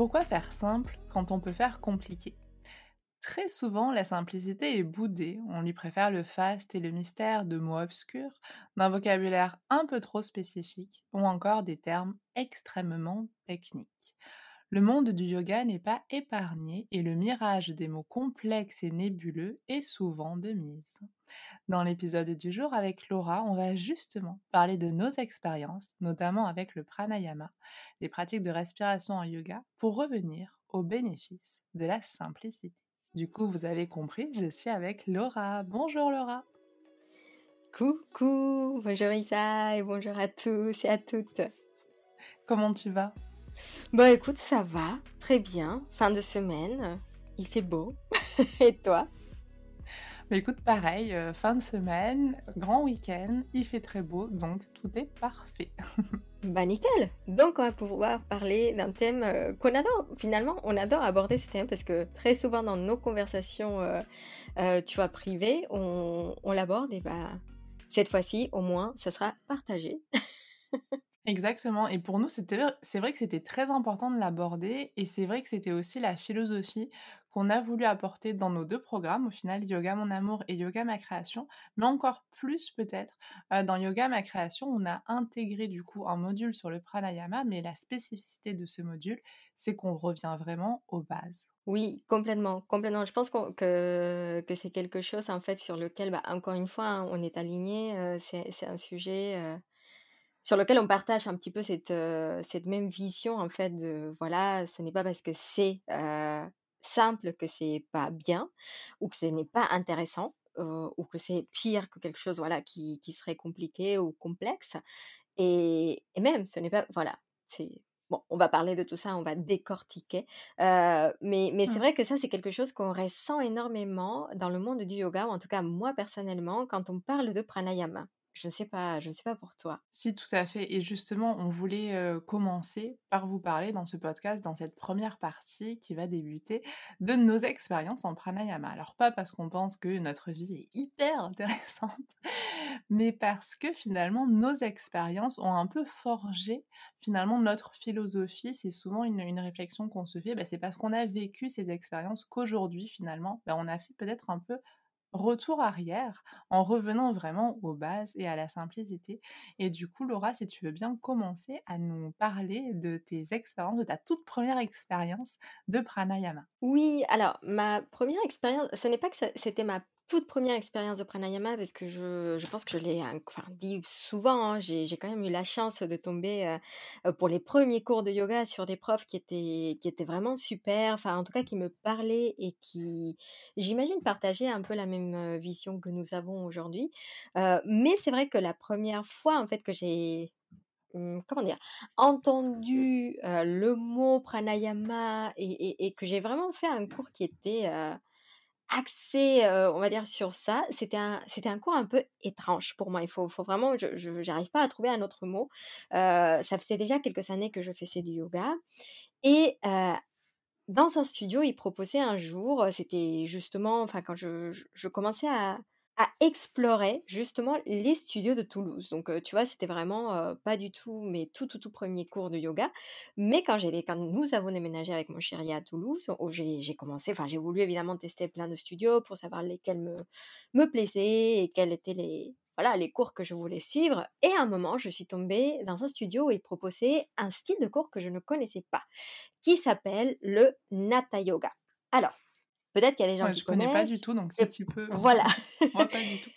Pourquoi faire simple quand on peut faire compliqué? Très souvent, la simplicité est boudée. On lui préfère le faste et le mystère de mots obscurs, d'un vocabulaire un peu trop spécifique ou encore des termes extrêmement techniques. Le monde du yoga n'est pas épargné et le mirage des mots complexes et nébuleux est souvent de mise. Dans l'épisode du jour avec Laura, on va justement parler de nos expériences, notamment avec le pranayama, les pratiques de respiration en yoga, pour revenir aux bénéfices de la simplicité. Du coup, vous avez compris, je suis avec Laura. Bonjour Laura. Coucou, bonjour Isa et bonjour à tous et à toutes. Comment tu vas? Bah écoute, ça va, très bien. Fin de semaine, il fait beau. et toi? Mais écoute, pareil, euh, fin de semaine, grand week-end, il fait très beau, donc tout est parfait. bah nickel Donc on va pouvoir parler d'un thème euh, qu'on adore. Finalement, on adore aborder ce thème parce que très souvent dans nos conversations, euh, tu vois, privées, on, on l'aborde et bah cette fois-ci, au moins, ça sera partagé. Exactement. Et pour nous, c'est vrai que c'était très important de l'aborder. Et c'est vrai que c'était aussi la philosophie qu'on a voulu apporter dans nos deux programmes, au final, Yoga Mon Amour et Yoga Ma Création, mais encore plus peut-être, dans Yoga Ma Création, on a intégré du coup un module sur le pranayama, mais la spécificité de ce module, c'est qu'on revient vraiment aux bases. Oui, complètement, complètement. Je pense que, que c'est quelque chose en fait sur lequel, bah, encore une fois, hein, on est aligné. c'est, un sujet sur lequel on partage un petit peu cette, cette même vision en fait de voilà, ce n'est pas parce que c'est simple que c'est pas bien ou que ce n'est pas intéressant ou que c'est pire que quelque chose voilà qui, qui serait compliqué ou complexe et, et même ce n'est pas voilà c'est bon on va parler de tout ça on va décortiquer mais mais c'est mmh. vrai que ça c'est quelque chose qu'on ressent énormément dans le monde du yoga ou en tout cas moi personnellement quand on parle de pranayama je ne sais pas, je sais pas pour toi. Si, tout à fait. Et justement, on voulait commencer par vous parler dans ce podcast, dans cette première partie qui va débuter, de nos expériences en pranayama. Alors pas parce qu'on pense que notre vie est hyper intéressante, mais parce que finalement nos expériences ont un peu forgé finalement notre philosophie. C'est souvent une, réflexion qu'on se fait. Bah, c'est parce qu'on a vécu ces expériences qu'aujourd'hui finalement, bah, on a fait peut-être un peu retour arrière en revenant vraiment aux bases et à la simplicité. Et du coup, Laura, si tu veux bien commencer à nous parler de tes expériences, de ta toute première expérience de pranayama. Oui, alors ma première expérience, ce n'est pas que c'était ma toute première expérience de pranayama parce que je, je pense que je l'ai enfin, dit souvent, hein, j'ai, quand même eu la chance de tomber pour les premiers cours de yoga sur des profs qui étaient, qui étaient vraiment super, enfin en tout cas qui me parlaient et qui, j'imagine, partageaient un peu la même vision que nous avons aujourd'hui. mais c'est vrai que la première fois en fait que j'ai mmh, comment dire, entendu le mot pranayama et, et, que j'ai vraiment fait un cours qui était axé, on va dire, sur ça. C'était un, un cours un peu étrange pour moi. Il faut, faut vraiment, je n'arrive pas à trouver un autre mot. ça faisait déjà quelques années que je faisais du yoga. Et dans un studio, il proposait un jour, c'était justement, enfin, quand je, je commençais à, à explorer justement les studios de Toulouse. Donc, tu vois, c'était vraiment pas du tout mes tout, tout, tout premiers cours de yoga. Mais quand, quand nous avons déménagé avec mon chéri à Toulouse, où j'ai, commencé, enfin, j'ai voulu évidemment tester plein de studios pour savoir lesquels me, me plaisaient et quels étaient les, voilà, les cours que je voulais suivre. Et à un moment, je suis tombée dans un studio où il proposait un style de cours que je ne connaissais pas, qui s'appelle le Nata Yoga. Alors, Peut-être qu'il y a des gens qui connaissent. Je connais pas du tout, donc si tu peux. Voilà. moi, pas du tout.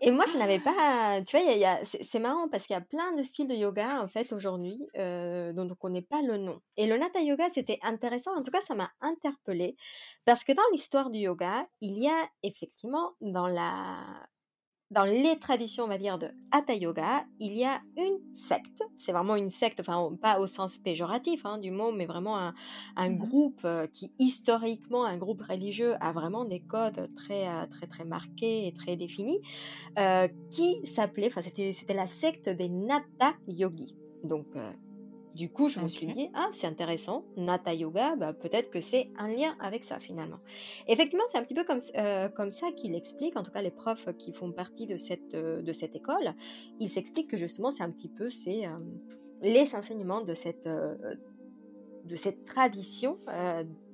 et moi, je n'avais pas. Tu vois, y a, c'est marrant parce qu'il y a plein de styles de yoga, en fait, aujourd'hui, euh, dont on ne connaît pas le nom. Et le Nata Yoga, c'était intéressant. En tout cas, ça m'a interpellée. Parce que dans l'histoire du yoga, il y a effectivement, dans la dans les traditions, on va dire, de Hatha Yoga, il y a une secte. C'est vraiment une secte, enfin, pas au sens péjoratif hein, du mot, mais vraiment un, un mmh groupe euh, qui, historiquement, un groupe religieux, a vraiment des codes très, euh, très, très marqués et très définis, euh, qui s'appelait, enfin, c'était la secte des Nata Yogis. Donc, du coup, je me suis dit, ah, c'est intéressant, Nata Yoga, bah, peut-être que c'est un lien avec ça finalement. Effectivement, c'est un petit peu comme, euh, comme ça qu'il explique, en tout cas les profs qui font partie de cette, euh, de cette école, ils s'expliquent que justement c'est un petit peu c'est, euh, les enseignements de cette, de cette tradition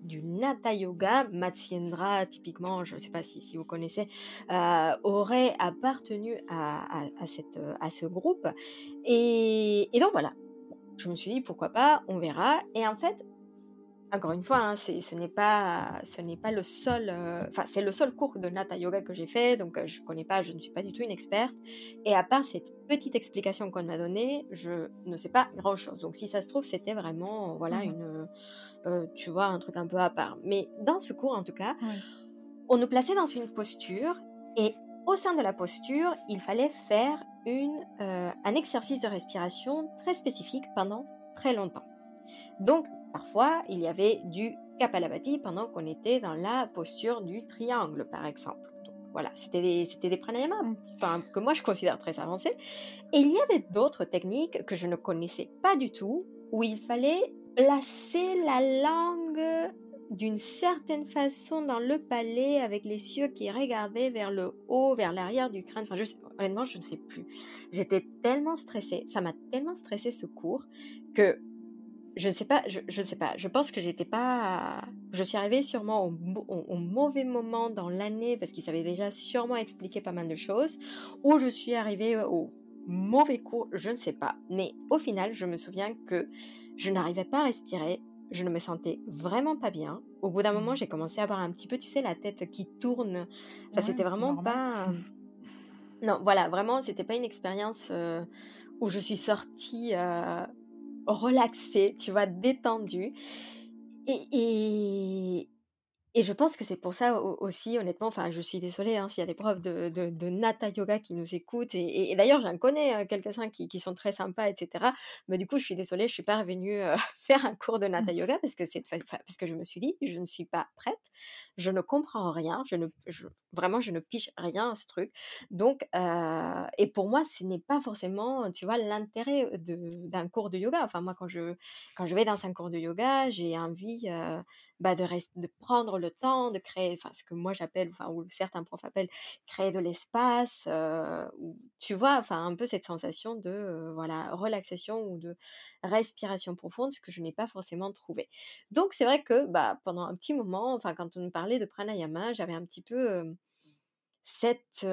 du Nata Yoga, Matsyendra, typiquement, je ne sais pas si, si vous connaissez, aurait appartenu à, à, cette, à ce groupe. Et, et donc voilà, je me suis dit pourquoi pas, on verra. Et en fait, encore une fois, hein, ce n'est pas, ce n'est pas le seul, enfin c'est le seul cours de Nata Yoga que j'ai fait, donc je connais pas, je ne suis pas du tout une experte. Et à part cette petite explication qu'on m'a donnée, je ne sais pas grand chose. Donc si ça se trouve, c'était vraiment, voilà, mmh une, tu vois, un truc un peu à part. Mais dans ce cours, en tout cas, on nous plaçait dans une posture et au sein de la posture, il fallait faire une, un exercice de respiration très spécifique pendant très longtemps. Donc, Parfois, il y avait du Kapalabhati pendant qu'on était dans la posture du triangle, par exemple. voilà, c'était des, c'était des pranayamas enfin, que moi je considère très avancés. Et il y avait d'autres techniques que je ne connaissais pas du tout, où il fallait placer la langue d'une certaine façon dans le palais avec les cieux qui regardaient vers le haut, vers l'arrière du crâne. Enfin, je honnêtement, je ne sais plus. J'étais tellement stressée, ça m'a tellement stressé ce cours que je ne sais pas, je, je sais pas. Je pense que j'étais pas. Je suis arrivée sûrement au, mauvais moment dans l'année parce qu'il savait déjà sûrement expliquer pas mal de choses, ou je suis arrivée au mauvais cours, je ne sais pas. Mais au final, je me souviens que je n'arrivais pas à respirer. Je ne me sentais vraiment pas bien. Au bout d'un moment, mmh. j'ai commencé à avoir un petit peu, tu sais, la tête qui tourne. Enfin, c'était vraiment pas. Non, voilà, vraiment, c'était pas une expérience euh, où je suis sortie. Euh, relaxé, tu vois, détendu. Et, et, et je pense que c'est pour ça aussi, honnêtement, enfin, je suis désolée hein, s'il y a des profs de, de, Nata Yoga qui nous écoutent. Et, d'ailleurs, j'en connais quelques-uns qui, qui, sont très sympas, etc. Mais du coup, je suis désolée, je ne suis pas revenue euh, faire un cours de Nata Yoga parce que, parce que je me suis dit, je ne suis pas prête, je ne comprends rien, je ne, vraiment, je ne piche rien à ce truc. Donc, euh, et pour moi, ce n'est pas forcément, tu vois, l'intérêt d'un cours de yoga. Enfin, moi, quand je, quand je vais dans un cours de yoga, j'ai envie euh, bah, de, de prendre le temps, de créer, ce que moi j'appelle, ou certains profs appellent, créer de l'espace, euh, tu vois, un peu cette sensation de, voilà, relaxation ou de respiration profonde, ce que je n'ai pas forcément trouvé. Donc, c'est vrai que, bah, pendant un petit moment, quand on me parlait de pranayama, j'avais un petit peu cette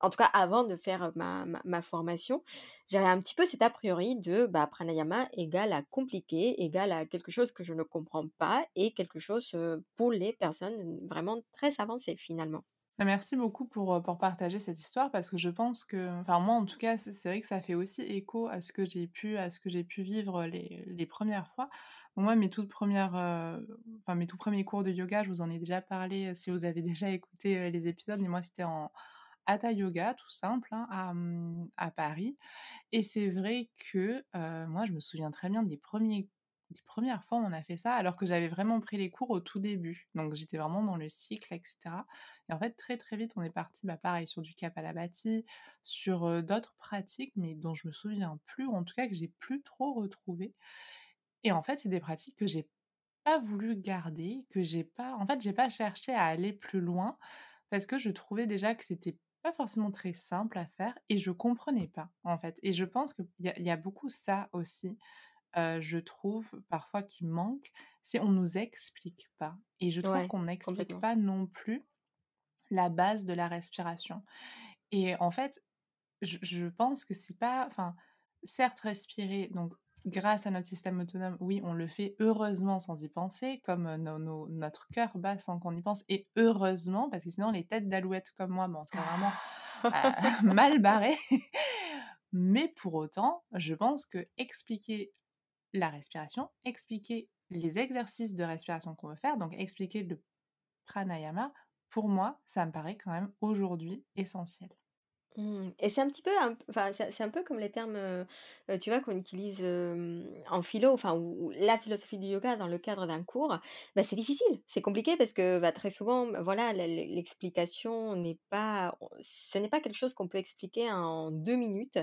en tout cas avant de faire ma, formation, j'avais un petit peu cet a priori de bah, pranayama égale à compliqué, égale à quelque chose que je ne comprends pas et quelque chose pour les personnes vraiment très avancées finalement. Bah, merci beaucoup pour, pour partager cette histoire parce que je pense que, enfin moi en tout cas, c'est vrai que ça fait aussi écho à ce que j'ai pu, à ce que j'ai pu vivre les, les premières fois. moi, mes toutes premières, enfin mes tout premiers cours de yoga, je vous en ai déjà parlé si vous avez déjà écouté les épisodes, mais moi c'était en, Hatha Yoga, tout simple, hein, mmh, à, Paris. Et c'est vrai que moi, je me souviens très bien des premiers des premières fois où on a fait ça, alors que j'avais vraiment pris les cours au tout début. Donc j'étais vraiment dans le cycle, etc. Et en fait, très très vite, on est parti, bah, pareil, sur du Kapalabhati, sur d'autres pratiques, mais dont je me souviens plus, en tout cas que j'ai plus trop retrouvé. Et en fait, c'est des pratiques que j'ai pas voulu garder, que j'ai pas, en fait, j'ai pas cherché à aller plus loin parce que je trouvais déjà que c'était pas forcément très simple à faire et je comprenais pas en fait. Et je pense qu'il y, y, a beaucoup ça aussi, je trouve parfois qui manque, c'est on nous explique pas. Et je trouve qu'on n'explique pas non plus la base de la respiration. Et en fait, je, je pense que c'est pas, enfin, certes respirer, donc grâce à notre système autonome, oui, on le fait heureusement sans y penser, comme notre cœur bat sans qu'on y pense, et heureusement, parce que sinon les têtes d'alouettes comme moi, bon, on serait vraiment euh, mal barré. Mais pour autant, je pense que expliquer la respiration, expliquer les exercices de respiration qu'on veut faire, donc expliquer le pranayama, pour moi, ça me paraît quand même aujourd'hui essentiel. Mmh. Et c'est un petit peu, enfin, c'est un peu comme les termes, tu vois, qu'on utilise en philo, enfin, ou, la philosophie du yoga dans le cadre d'un cours. Bah, c'est difficile, c'est compliqué parce que bah, très souvent, bah, voilà, l'explication n'est pas, ce n'est pas quelque chose qu'on peut expliquer en deux minutes.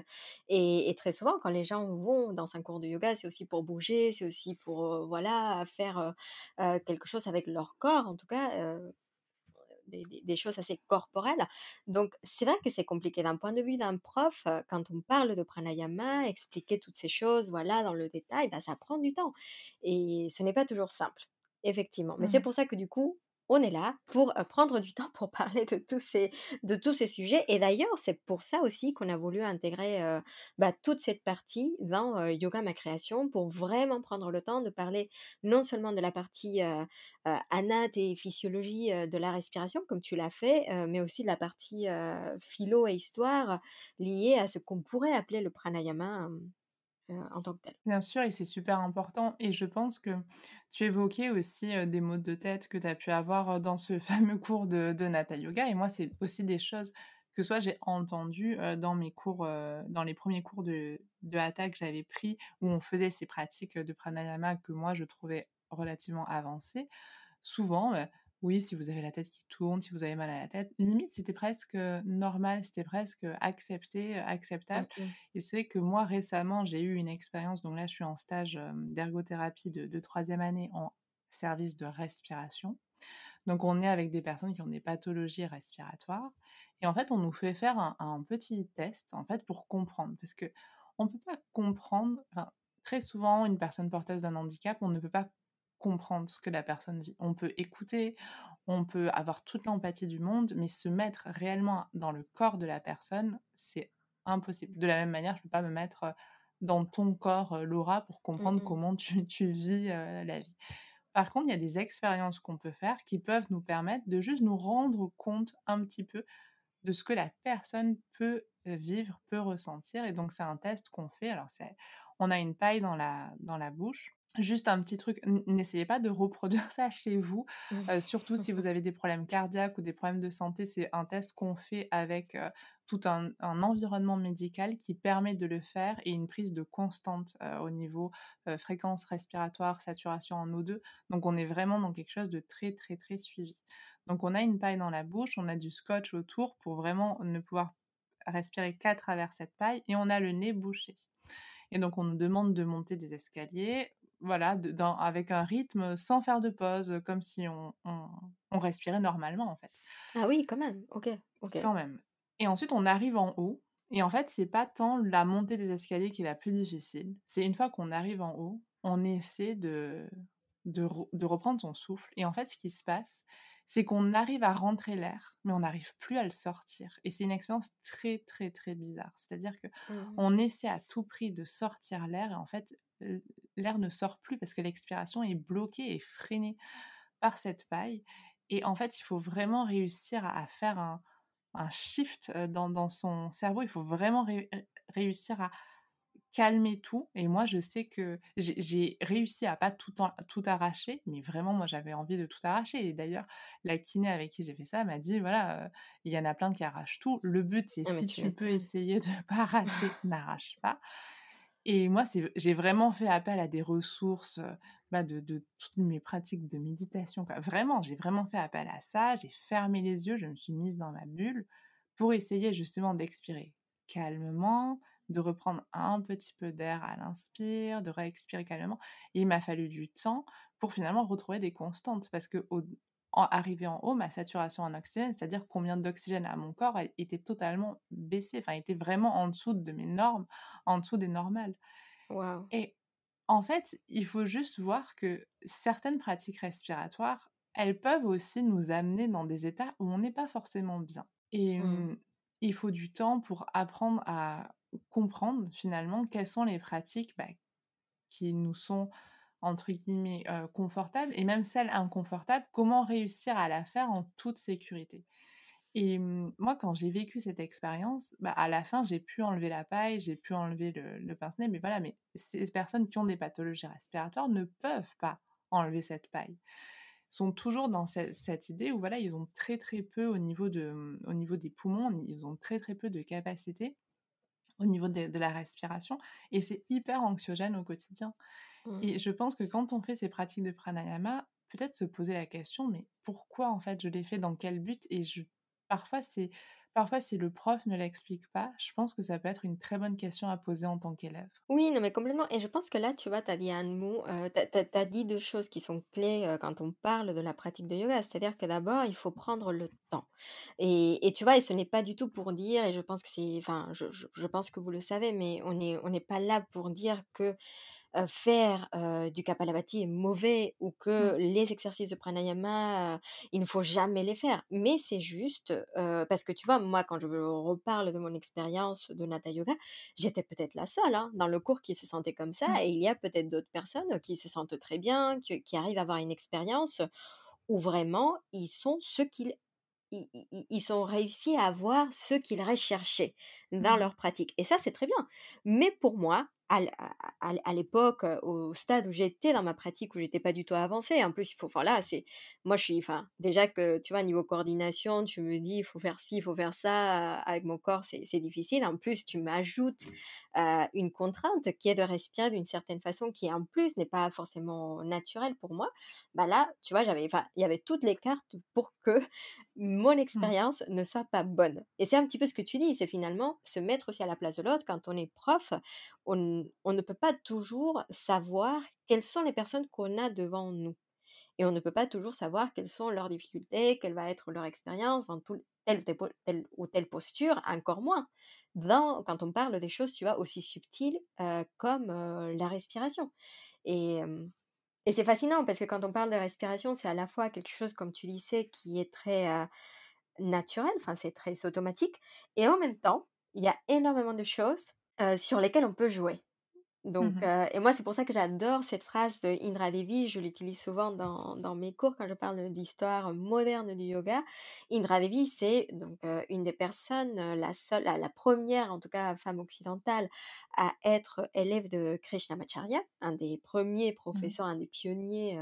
Et, très souvent, quand les gens vont dans un cours de yoga, c'est aussi pour bouger, c'est aussi pour, voilà, faire quelque chose avec leur corps, en tout cas des, choses assez corporelles. Donc, c'est vrai que c'est compliqué d'un point de vue d'un prof, euh, quand on parle de pranayama, expliquer toutes ces choses, voilà, dans le détail, ben, ça prend du temps. Et ce n'est pas toujours simple, effectivement. Mais c'est pour ça que du coup, on est là pour prendre du temps pour parler de tous ces, sujets. Et d'ailleurs, c'est pour ça aussi qu'on a voulu intégrer bah, toute cette partie dans Yoga Ma Création pour vraiment prendre le temps de parler non seulement de la partie euh, anat et physiologie de la respiration, comme tu l'as fait, mais aussi de la partie philo et histoire liée à ce qu'on pourrait appeler le pranayama en tant que tel. Bien sûr et c'est super important et je pense que tu évoquais aussi, des maux de tête que tu as pu avoir, dans ce fameux cours de de Hatha Yoga et moi, c'est aussi des choses que soit j'ai entendues, heu, dans mes cours, dans les premiers cours de de Hatha que j'avais pris, où on faisait ces pratiques, de pranayama que moi je trouvais relativement avancées. Souvent, oui, si vous avez la tête qui tourne, si vous avez mal à la tête, limite c'était presque, normal, c'était presque, accepté, heu, acceptable. Et c'est vrai que moi, récemment, j'ai eu une expérience, donc là, je suis en stage, d'ergothérapie de de 3 année en service de respiration. Donc on est avec des personnes qui ont des pathologies respiratoires. Et en fait, on nous fait faire un un petit test, en fait, pour comprendre. Parce que on peut pas comprendre enfin, très souvent, une personne porteuse d'un handicap, on ne peut pas comprendre ce que la personne vit. On peut écouter, on peut avoir toute l'empathie du monde, mais se mettre réellement dans le corps de la personne, c'est impossible. De la même manière, je peux pas me mettre, dans ton corps, Laura, pour comprendre Mhm. comment tu tu vis, la vie. Par contre, il y a des expériences qu'on peut faire qui peuvent nous permettre de juste nous rendre compte un petit peu de ce que la personne peut, vivre, peut ressentir et donc c'est un test qu'on fait. Alors on a une paille dans la dans la bouche. Juste un petit truc, n'essayez pas de reproduire ça chez vous, heu, surtout si vous avez des problèmes cardiaques ou des problèmes de santé. C'est un test qu'on fait avec, tout un un environnement médical qui permet de le faire et une prise de constante, au niveau, fréquence respiratoire, saturation en O2. Donc on est vraiment dans quelque chose de très, très, très suivi. Donc on a une paille dans la bouche, on a du scotch autour pour vraiment ne pouvoir respirer qu'à travers cette paille et on a le nez bouché. Et donc on nous demande de monter des escaliers, voilà, de dans avec un rythme sans faire de pause, comme si on on on respirait normalement, en fait, Ah oui, quand même. Ok, ok. quand même. Et ensuite on arrive en haut et en fait, c'est pas tant la montée des escaliers qui est la plus difficile, c'est une fois qu'on arrive en haut, on essaie de de re de reprendre son souffle et en fait, ce qui se passe, c'est qu'on arrive à rentrer l'air, mais on n'arrive plus à le sortir et c'est une expérience très, très, très bizarre. C'est-à-dire que Mhm. on essaie à tout prix de sortir l'air et en fait, l'air ne sort plus parce que l'expiration est bloquée et freinée par cette paille et en fait, il faut vraiment réussir à à faire un un shift, dans dans son cerveau. Il faut vraiment ré réussir à calmer tout et moi, je sais que j'ai réussi à pas tout en tout arracher, mais vraiment, moi, j'avais envie de tout arracher et d'ailleurs, la kiné avec qui j'ai fait ça m'a dit: «Voilà, il y en a plein qui arrachent tout. Le but, c'est Ah, si tu peux essayer de pas arracher, n'arrache pas» et moi, j'ai vraiment fait appel à des ressources, bah, de toutes mes pratiques de méditation. Vraiment, j'ai vraiment fait appel à ça, j'ai fermé les yeux, je me suis mise dans ma bulle pour essayer justement d'expirer calmement, de reprendre un petit peu d'air à l'inspire, de réexpirer calmement et il m'a fallu du temps pour finalement retrouver des constantes parce qu'au en arrivé en haut, ma saturation en oxygène, c'est-à-dire combien d'oxygène a mon corps, elle était totalement baissée, enfin, était vraiment en dessous de mes normes, en dessous des normales. Et en fait, il faut juste voir que certaines pratiques respiratoires, elles peuvent aussi nous amener dans des états où on n'est pas forcément bien. Et mmh, il faut du temps pour apprendre à comprendre finalement quelles sont les pratiques, bah, qui nous sont entre guillemets, heu, «confortables» et même celles inconfortables, comment réussir à la faire en toute sécurité? Et mmh, moi, quand j'ai vécu cette expérience, bah, à la fin, j'ai pu enlever la paille, j'ai pu enlever le le pince-nez, mais voilà, mais ces personnes qui ont des pathologies respiratoires ne peuvent pas enlever cette paille. Sont toujours dans ce cette idée où voilà, ils ont très, très peu au niveau de, mmh, au niveau des poumons, ils ont très, très peu de capacité au niveau de de la respiration et c'est hyper anxiogène au quotidien. Et Mhm. je pense que quand on fait ces pratiques de pranayama, peut-être se poser la question: «Mais pourquoi en fait je les fais? Dans quel but?» et je parfois c'est parfois, si le prof ne l'explique pas, je pense que ça peut être une très bonne question à poser en tant qu'élève. Oui, non, mais complètement. Et je pense que là, tu vois, tu as dit un mot, euh, tu as, dit deux choses qui sont clés euh, quand on parle de la pratique de yoga. C'est-à-dire que d'abord, il faut prendre le temps. Et, et tu vois, et ce n'est pas du tout pour dire, et je pense que c'est, enfin, je, je, je pense que vous le savez, mais on n'est on n'est pas là pour dire que faire du Kapalabhati est mauvais ou que Mmh. les exercices de pranayama, il ne faut jamais les faire. Mais c'est juste parce que tu vois, moi, quand je reparle de mon expérience de Nata Yoga, j'étais peut-être la seule hein, dans le cours qui se sentait comme ça. Mmh. Et il y a peut-être d'autres personnes qui se sentent très bien, qui, qui arrivent à avoir une expérience où vraiment ils sont ce qu'ils ils, ils- ils ont réussi à avoir ce qu'ils recherchaient dans Mmh leur pratique. Et ça, c'est très bien. Mais pour moi, à, l'époque, au stade où j'étais dans ma pratique, où j'étais pas du tout avancée, en plus, il faut, enfin là, c'est, moi, je suis, enfin, déjà que, tu vois, niveau coordination, tu me dis, il faut faire ci, il faut faire ça, avec mon corps, c'est c'est difficile. En plus, tu m'ajoutes euh, une contrainte qui est de respirer d'une certaine façon, qui en plus n'est pas forcément naturelle pour moi. Bah là, tu vois, j'avais, enfin, il y avait toutes les cartes pour que mon Mmh. expérience ne soit pas bonne. Et c'est un petit peu ce que tu dis, c'est finalement se mettre aussi à la place de l'autre. Quand on est prof, on, on ne peut pas toujours savoir quelles sont les personnes qu'on a devant nous. Et on ne peut pas toujours savoir quelles sont leurs difficultés, quelle va être leur expérience dans telle, ou telle, posture, encore moins quand on parle des choses, aussi subtiles euh, comme euh, la respiration. Et, c'est fascinant parce que quand on parle de respiration, c'est à la fois quelque chose, comme tu disais, qui est très euh, naturel, enfin c'est très automatique, et en même temps, il y a énormément de choses sur lesquelles on peut jouer. Donc, Mmh et moi, c'est pour ça que j'adore cette phrase de Indra Devi, je l'utilise souvent dans dans mes cours quand je parle d'histoire moderne du yoga. Indra Devi, c'est donc, une des personnes, la seule la la 1 en tout cas femme occidentale à être élève de Krishnamacharya, un des premiers Mmh. professeurs, un des pionniers,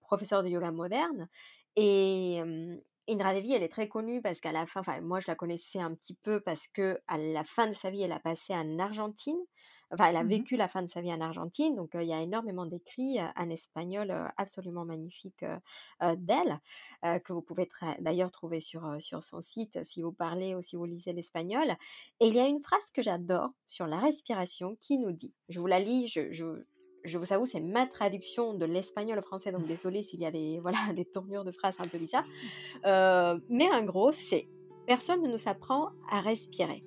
professeurs de yoga moderne et Indra Devi, elle est très connue parce qu'à la fin enfin moi je la connaissais un petit peu parce que à la fin de sa vie, elle a passé en Argentine Enfin, elle a Mmh vécu la fin de sa vie en Argentine, donc il y a énormément d'écrits, en espagnol, absolument magnifiques, d'elle, que vous pouvez d'ailleurs trouver sur, sur son site, si vous parlez ou si vous lisez l'espagnol. Et il y a une phrase que j'adore sur la respiration qui nous dit je vous la lis, je je je vous avoue, c'est ma traduction de l'espagnol au français, donc désolée s'il y a des voilà, des tournures de phrases un peu bizarres, heu, mais en gros, c'est: «Personne ne nous apprend à respirer,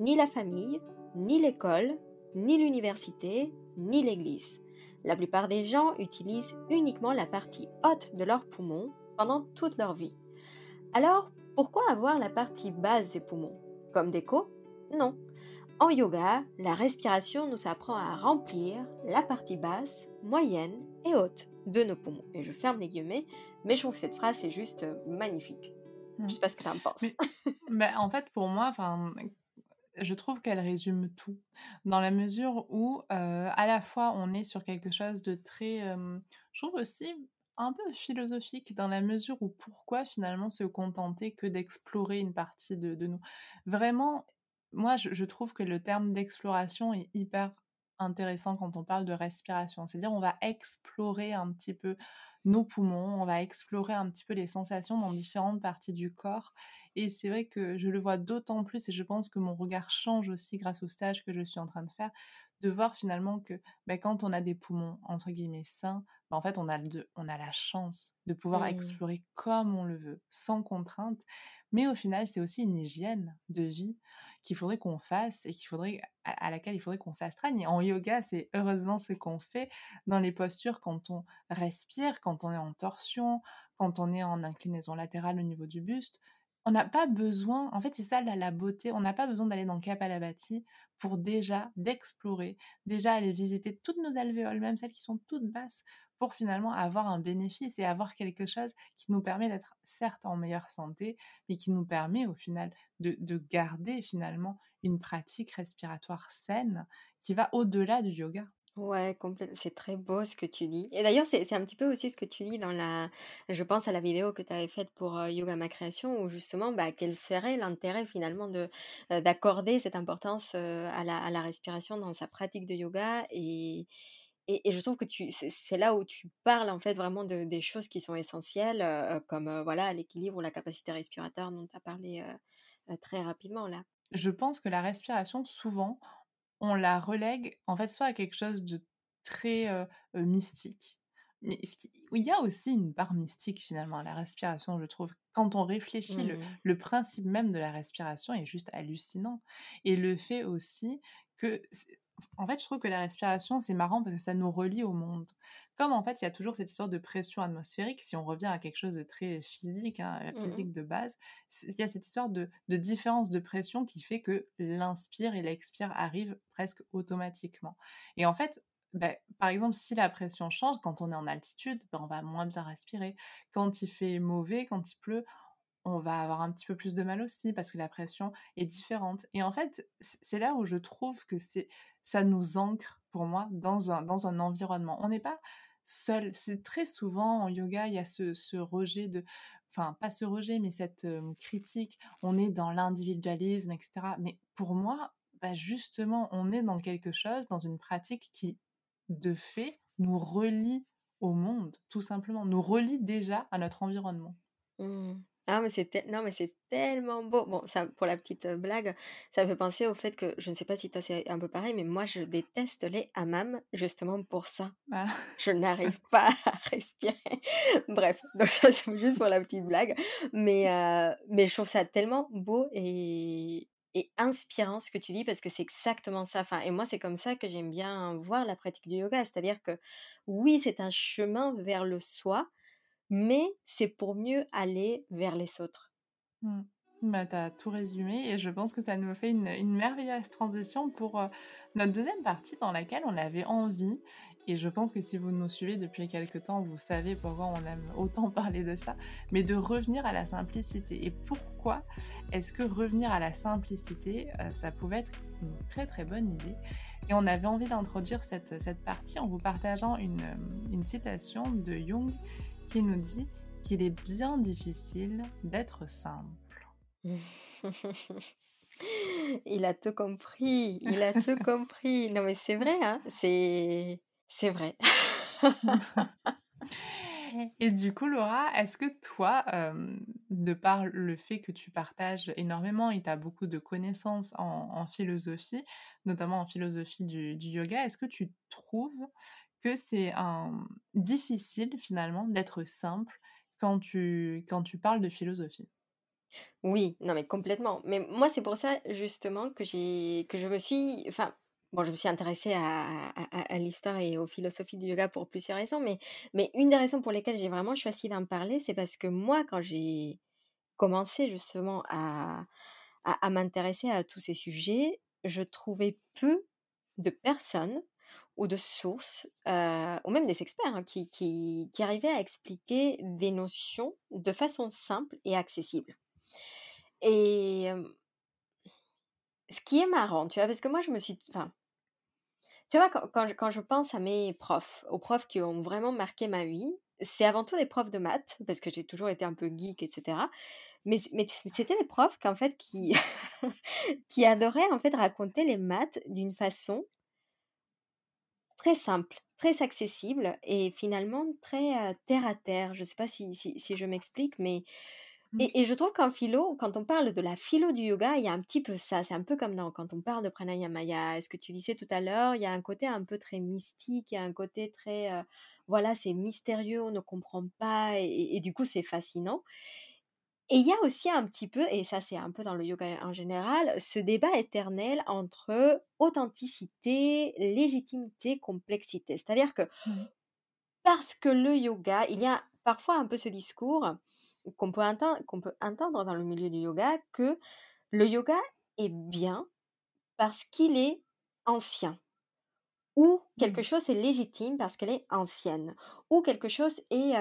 ni la famille, ni l'école, ni l'université, ni l'église. La plupart des gens utilisent uniquement la partie haute de leurs poumons pendant toute leur vie. Alors, pourquoi avoir la partie basse des poumons? Comme déco Non. En yoga, la respiration nous apprend à remplir la partie basse, moyenne et haute de nos poumons. Et je ferme les guillemets, mais je trouve que cette phrase est juste euh, magnifique. Je Mmh. sais pas ce que tu en penses. Mais bah, en fait, pour moi, enfin, je trouve qu'elle résume tout. Dans la mesure où, heu, à la fois, on est sur quelque chose de très, je trouve aussi un peu philosophique dans la mesure où pourquoi finalement se contenter que d'explorer une partie de de nous? Vraiment, moi, je je trouve que le terme d'exploration est hyper intéressant quand on parle de respiration. C'est-à-dire, on va explorer un petit peu nos poumons, on va explorer un petit peu les sensations dans différentes parties du corps et c'est vrai que je le vois d'autant plus et je pense que mon regard change aussi grâce au stage que je suis en train de faire, de voir finalement que, bah, quand on a des poumons entre guillemets «sains», bah, en fait on a de on a la chance de pouvoir Hmm, explorer comme on le veut, sans contrainte. Mais au final, c'est aussi une hygiène de vie qu'il faudrait qu'on fasse et qu'il faudrait à à laquelle il faudrait qu'on s'astreigne. En yoga, c'est heureusement ce qu'on fait dans les postures quand on respire, quand on est en torsion, quand on est en inclinaison latérale au niveau du buste. On n'a pas besoin en fait, c'est ça la beauté, on n'a pas besoin d'aller dans Kapalabhati pour déjà d'explorer, déjà aller visiter toutes nos alvéoles, même celles qui sont toutes basses, pour finalement avoir un bénéfice et avoir quelque chose qui nous permet d'être certes en meilleure santé, mais qui nous permet au final de garder finalement une pratique respiratoire saine qui va au-delà du yoga. Ouais. C'est très beau ce que tu dis. Et d'ailleurs, c'est un petit peu aussi ce que tu dis dans la... Je pense à la vidéo que tu avais faite pour Yoga Ma Création, où justement, bah, quel serait l'intérêt finalement de d'accorder cette importance à la, respiration dans sa pratique de yoga. Et, je trouve que tu c'est là où tu parles en fait vraiment de, des choses qui sont essentielles, comme voilà l'équilibre ou la capacité respiratoire dont tu as parlé très rapidement là. Je pense que la respiration, souvent, on la relègue, en fait, soit à quelque chose de très, mystique. Mais ce qui il y a aussi une part mystique, finalement, à la respiration, je trouve. Quand on réfléchit, le Mmh. le principe même de la respiration est juste hallucinant et le fait aussi que en fait, je trouve que la respiration, c'est marrant parce que ça nous relie au monde. Comme, en fait, il y a toujours cette histoire de pression atmosphérique, si on revient à quelque chose de très physique, hein, la Mmh mh. physique de base, il y a cette histoire de de différence de pression qui fait que l'inspire et l'expire arrivent presque automatiquement et en fait, bah, par exemple, si la pression change quand on est en altitude, bah, on va moins bien respirer. Quand il fait mauvais, quand il pleut, on va avoir un petit peu plus de mal aussi parce que la pression est différente et en fait, c'est là où je trouve que c'est ça nous ancre, pour moi, dans un dans un environnement. On n'est pas seul. C'est très souvent en yoga, il y a ce ce rejet de enfin, pas ce rejet, mais cette, critique. On est dans l'individualisme et cetera, mais pour moi, bah, justement, on est dans quelque chose, dans une pratique qui, de fait, nous relie au monde, tout simplement, nous relie déjà à notre environnement. Mmh. Ah mais c'est non mais c'est tellement beau. Bon ça pour la petite, blague, ça me fait penser au fait que je ne sais pas si toi c'est un peu pareil, mais moi je déteste les hammams justement pour ça. Ah. Je n'arrive pas à respirer. Bref, donc ça c'est juste pour la petite blague, mais mais je trouve ça tellement beau et et inspirant ce que tu dis parce que c'est exactement ça. Enfin et moi c'est comme ça que j'aime bien voir la pratique du yoga. C'est-à-dire que oui, c'est un chemin vers le soi, mais c'est pour mieux aller vers les autres. Mmh. Bah, tu as tout résumé et je pense que ça nous fait une merveilleuse transition pour, heu, notre 2e partie dans laquelle on avait envie et je pense que si vous nous suivez depuis quelque temps, vous savez pourquoi on aime autant parler de ça, mais de revenir à la simplicité et pourquoi est-ce que revenir à la simplicité, heu, ça pouvait être une très, très bonne idée? Et on avait envie d'introduire cette cette partie en vous partageant une, une citation de Jung qui nous dit qu'il est bien difficile d'être simple. Il a tout compris, il a tout compris. Non mais c'est vrai, hein, c'est c'est vrai. Et du coup, Laura, est-ce que toi, hem, de par le fait que tu partages énormément et tu as beaucoup de connaissances en en philosophie, notamment en philosophie du du yoga, est-ce que tu trouves que c'est difficile finalement d'être simple quand tu quand tu parles de philosophie? Oui, non mais complètement. Mais moi, c'est pour ça justement que j'ai que je me suis enfin, bon, je me suis intéressée à à l'histoire et aux philosophies du yoga pour plusieurs raisons, mais mais une des raisons pour lesquelles j'ai vraiment choisi d'en parler, c'est parce que moi, quand j'ai commencé justement à à m'intéresser à tous ces sujets, je trouvais peu de personnes ou de sources, heu, ou même des experts, hein, qui qui qui arrivaient à expliquer des notions de façon simple et accessible. Et ce qui est marrant, tu vois? Parce que moi je me suis tu vois quand je quand je pense à mes profs, aux profs qui ont vraiment marqué ma vie, c'est avant tout des profs de maths, parce que j'ai toujours été un peu geek et cetera. Mais mais c'était des profs qu'en fait qui qui adoraient en fait raconter les maths d'une façon très simple, très accessible et finalement très, terre à terre. Je sais pas si si si je m'explique, mais Mmh. et et je trouve qu'en philo, quand on parle de la philo du yoga, il y a un petit peu ça. C'est un peu comme dans quand on parle de pranayama, il y a ce que tu disais tout à l'heure, il y a un côté un peu très mystique, il y a un côté très, voilà, c'est mystérieux, on ne comprend pas et du coup, c'est fascinant. Et il y a aussi un petit peu, et ça c'est un peu dans le yoga en général, ce débat éternel entre authenticité, légitimité, complexité. C'est-à-dire que Mmh. parce que le yoga, il y a parfois un peu ce discours qu'on peut entend qu'on peut entendre dans le milieu du yoga que le yoga est bien parce qu'il est ancien ou quelque Mmh. chose est légitime parce qu'elle est ancienne ou quelque chose est,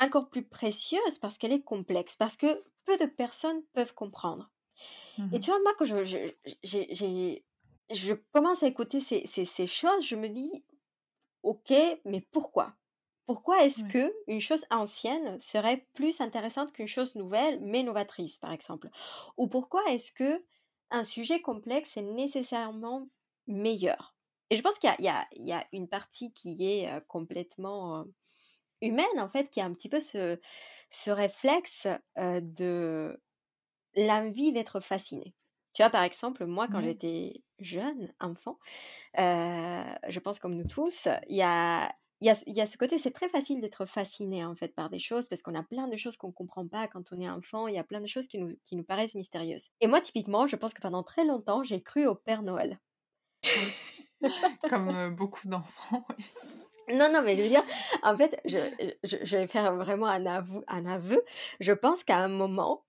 encore plus précieuse parce qu'elle est complexe, parce que peu de personnes peuvent comprendre. Mmh Et tu vois, moi, quand je commence à écouter ces ces ces choses, je me dis: «OK, mais pourquoi? Pourquoi est-ce Ouais. qu'une chose ancienne serait plus intéressante qu'une chose nouvelle, mais novatrice, par exemple? Ou pourquoi est-ce qu'un sujet complexe est nécessairement meilleur?» et je pense qu'il y a y y une partie qui est, complètement, humaine, en fait, qui a un petit peu ce ce réflexe, de l'envie d'être fasciné. Tu vois, par exemple, moi, quand Ouais. j'étais jeune, enfant, je pense comme nous tous, il y a y a y a ce côté, c'est très facile d'être fasciné, en fait, par des choses parce qu'on a plein de choses qu'on comprend pas quand on est enfant. Il y a plein de choses qui nous qui nous paraissent mystérieuses et moi, typiquement, je pense que pendant très longtemps, j'ai cru au Père Noël. Comme, beaucoup d'enfants, oui. Non, non, mais je veux dire, en fait, je je je vais faire vraiment un avou un aveu. Je pense qu'à un moment,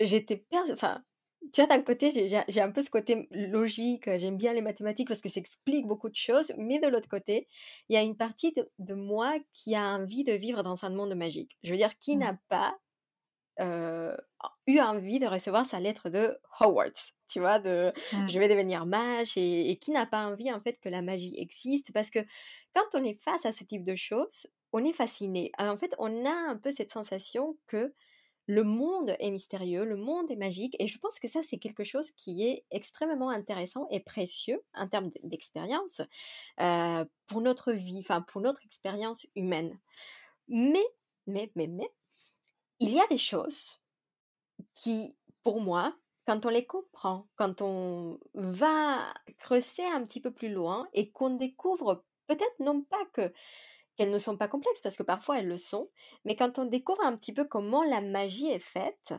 j'étais enfin, tu vois, d'un côté, j'ai un peu ce côté logique, j'aime bien les mathématiques parce que ça explique beaucoup de choses, mais de l'autre côté, il y a une partie de de moi qui a envie de vivre dans un monde magique. Je veux dire, qui Mmh. n'a pas, eu envie de recevoir sa lettre de Hogwarts? Tu vois? De je vais devenir mage et et qui n'a pas envie, en fait, que la magie existe? Parce que quand on est face à ce type de choses, on est fasciné. En fait, on a un peu cette sensation que le monde est mystérieux, le monde est magique et je pense que ça, c'est quelque chose qui est extrêmement intéressant et précieux en termes d'expérience, pour notre vie, enfin pour notre expérience humaine. Mais, mais, mais, mais, il y a des choses qui, pour moi, quand on les comprend, quand on va creuser un petit peu plus loin et qu'on découvre peut-être non pas que qu'elles ne sont pas complexes parce que parfois elles le sont, mais quand on découvre un petit peu comment la magie est faite,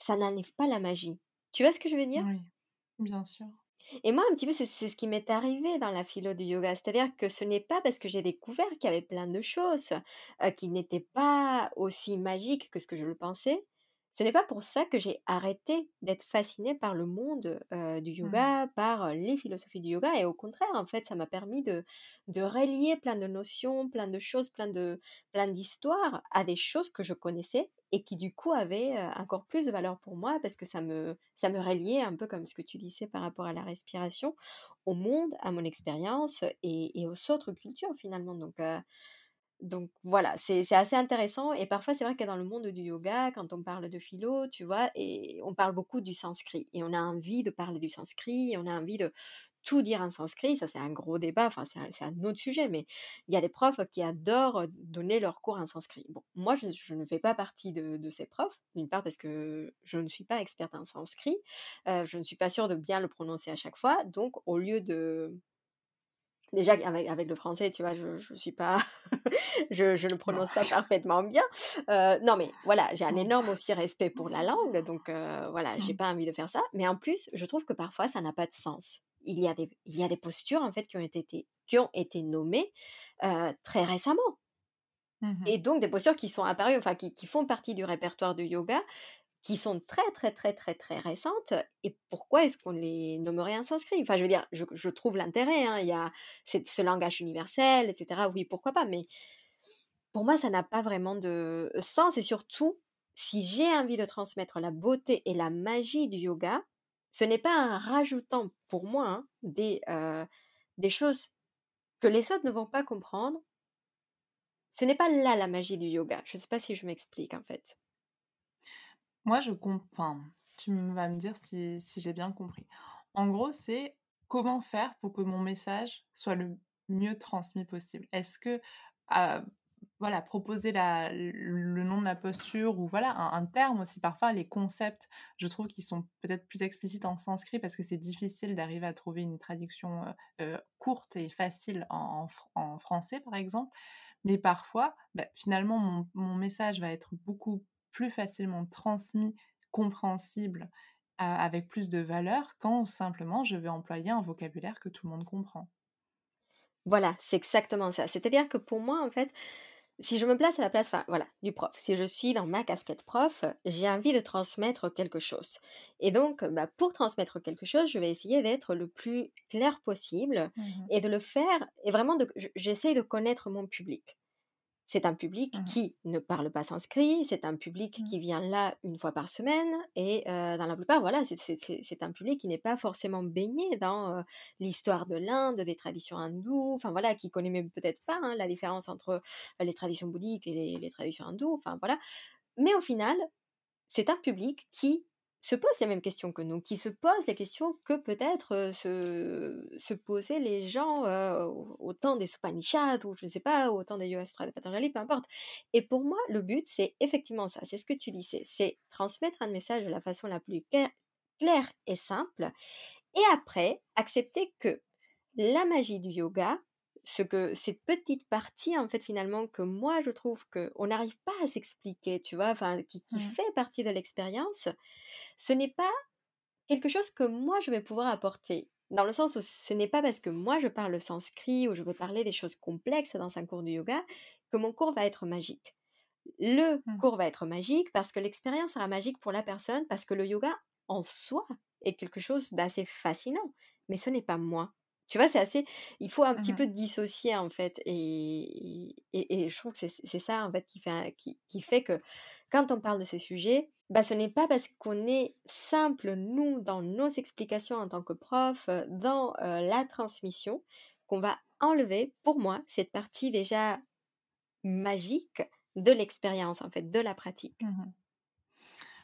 ça n'enlève pas la magie. Tu vois ce que je veux dire? Oui, bien sûr. Et moi, un petit peu, c'est ce qui m'est arrivé dans la philo du yoga. C'est-à-dire que ce n'est pas parce que j'ai découvert qu'il y avait plein de choses, heu, qui n'étaient pas aussi magiques que ce que je le pensais, ce n'est pas pour ça que j'ai arrêté d'être fascinée par le monde, du Mmh. yoga, par, les philosophies du yoga et au contraire, en fait, ça m'a permis de de relier plein de notions, plein de choses, plein de plein d'histoires à des choses que je connaissais et qui, du coup, avaient, encore plus de valeur pour moi parce que ça me ça me reliait un peu comme ce que tu disais par rapport à la respiration, au monde, à mon expérience et et aux autres cultures finalement donc donc voilà, c'est assez intéressant et parfois c'est vrai que dans le monde du yoga, quand on parle de philo, tu vois? Et on parle beaucoup du sanskrit et on a envie de parler du sanskrit on a envie de tout dire en sanskrit. Ça, c'est un gros débat, enfin c'est un autre sujet, mais il y a des profs qui adorent, donner leurs cours en sanskrit. Bon, moi je ne fais pas partie de ces profs, d'une part parce que je ne suis pas experte en sanskrit, heu, je ne suis pas sûre de bien le prononcer à chaque fois, donc au lieu de déjà avec le français, tu vois, je je suis pas je je ne Non. prononce pas parfaitement bien, heu, non mais voilà, j'ai un Mmh. énorme aussi respect pour la langue, donc heu, voilà, j'ai Mmh. pas envie de faire ça, mais en plus, je trouve que parfois ça n'a pas de sens. Il y a des il y a des postures en fait qui ont été qui ont été nommées, heu, très récemment Mmh mh. et donc des postures qui sont apparues, enfin qui qui font partie du répertoire du yoga, qui sont très, très, très, très, très récentes et pourquoi est-ce qu'on les nommerait en sanskrit? Enfin, je veux dire, je trouve l'intérêt, hein, il y a ce langage universel et cetera, oui, pourquoi pas, mais pour moi, ça n'a pas vraiment de sens et surtout, si j'ai envie de transmettre la beauté et la magie du yoga, ce n'est pas en rajoutant pour moi, hein, des, heu, des choses que les autres ne vont pas comprendre. Ce n'est pas là la magie du yoga. Je sais pas si je m'explique en fait. Moi, je com enfin, tu vas me dire si si j'ai bien compris. En gros, c'est comment faire pour que mon message soit le mieux transmis possible? Est-ce que, heu, voilà, proposer la le nom de la posture ou voilà, un terme aussi, parfois les concepts, je trouve qu'ils sont peut-être plus explicites en sanskrit parce que c'est difficile d'arriver à trouver une traduction, courte et facile en en français, par exemple. Mais parfois, bah, finalement, mon mon message va être beaucoup plus facilement transmis, compréhensible, avec plus de valeur quand simplement je vais employer un vocabulaire que tout le monde comprend. Voilà, c'est exactement ça. C'est-à-dire que pour moi, en fait, si je me place à la place, enfin voilà, du prof, si je suis dans ma casquette prof, j'ai envie de transmettre quelque chose. Et donc, bah, pour transmettre quelque chose, je vais essayer d'être le plus clair possible Mmh mh. et de le faire et vraiment de j j'essaie de connaître mon public. C'est un public Mmh mh. qui ne parle pas sanskrit, c'est un public Mmh. qui vient là une fois par semaine et dans la plupart, voilà, c'est un public qui n'est pas forcément baigné dans, l'histoire de l'Inde, des traditions hindoues, enfin voilà, qui connaît même peut-être pas, hein, la différence entre, les traditions bouddhiques et les les traditions hindoues, enfin voilà. Mais au final, c'est un public qui se posent les mêmes questions que nous, qui se posent les questions que peut-être se, se posaient les gens au, temps des Upanishads ou je ne sais pas, au temps des Yoga Sutras de Patanjali, peu importe. Et pour moi, le but, c'est effectivement ça, c'est ce que tu dis, c'est transmettre un message de la façon la plus claire et simple, et après, accepter que la magie du yoga, ce que cette petite partie en fait finalement que moi je trouve que on n'arrive pas à s'expliquer, tu vois, enfin qui, mmh. fait partie de l'expérience, ce n'est pas quelque chose que moi je vais pouvoir apporter. Dans le sens où ce n'est pas parce que moi je parle le sanskrit ou je veux parler des choses complexes dans un cours de yoga que mon cours va être magique. Le mmh. cours va être magique parce que l'expérience sera magique pour la personne, parce que le yoga en soi est quelque chose d'assez fascinant, mais ce n'est pas moi. Tu vois, c'est assez. Il faut un petit Mmh peu dissocier, en fait. Et, et, je trouve que c'est ça, en fait, qui fait, qui, qui, fait que quand on parle de ces sujets, bah, ce n'est pas parce qu'on est simple, nous, dans nos explications en tant que prof, dans la transmission, qu'on va enlever, pour moi, cette partie déjà magique de l'expérience, en fait, de la pratique. Mmh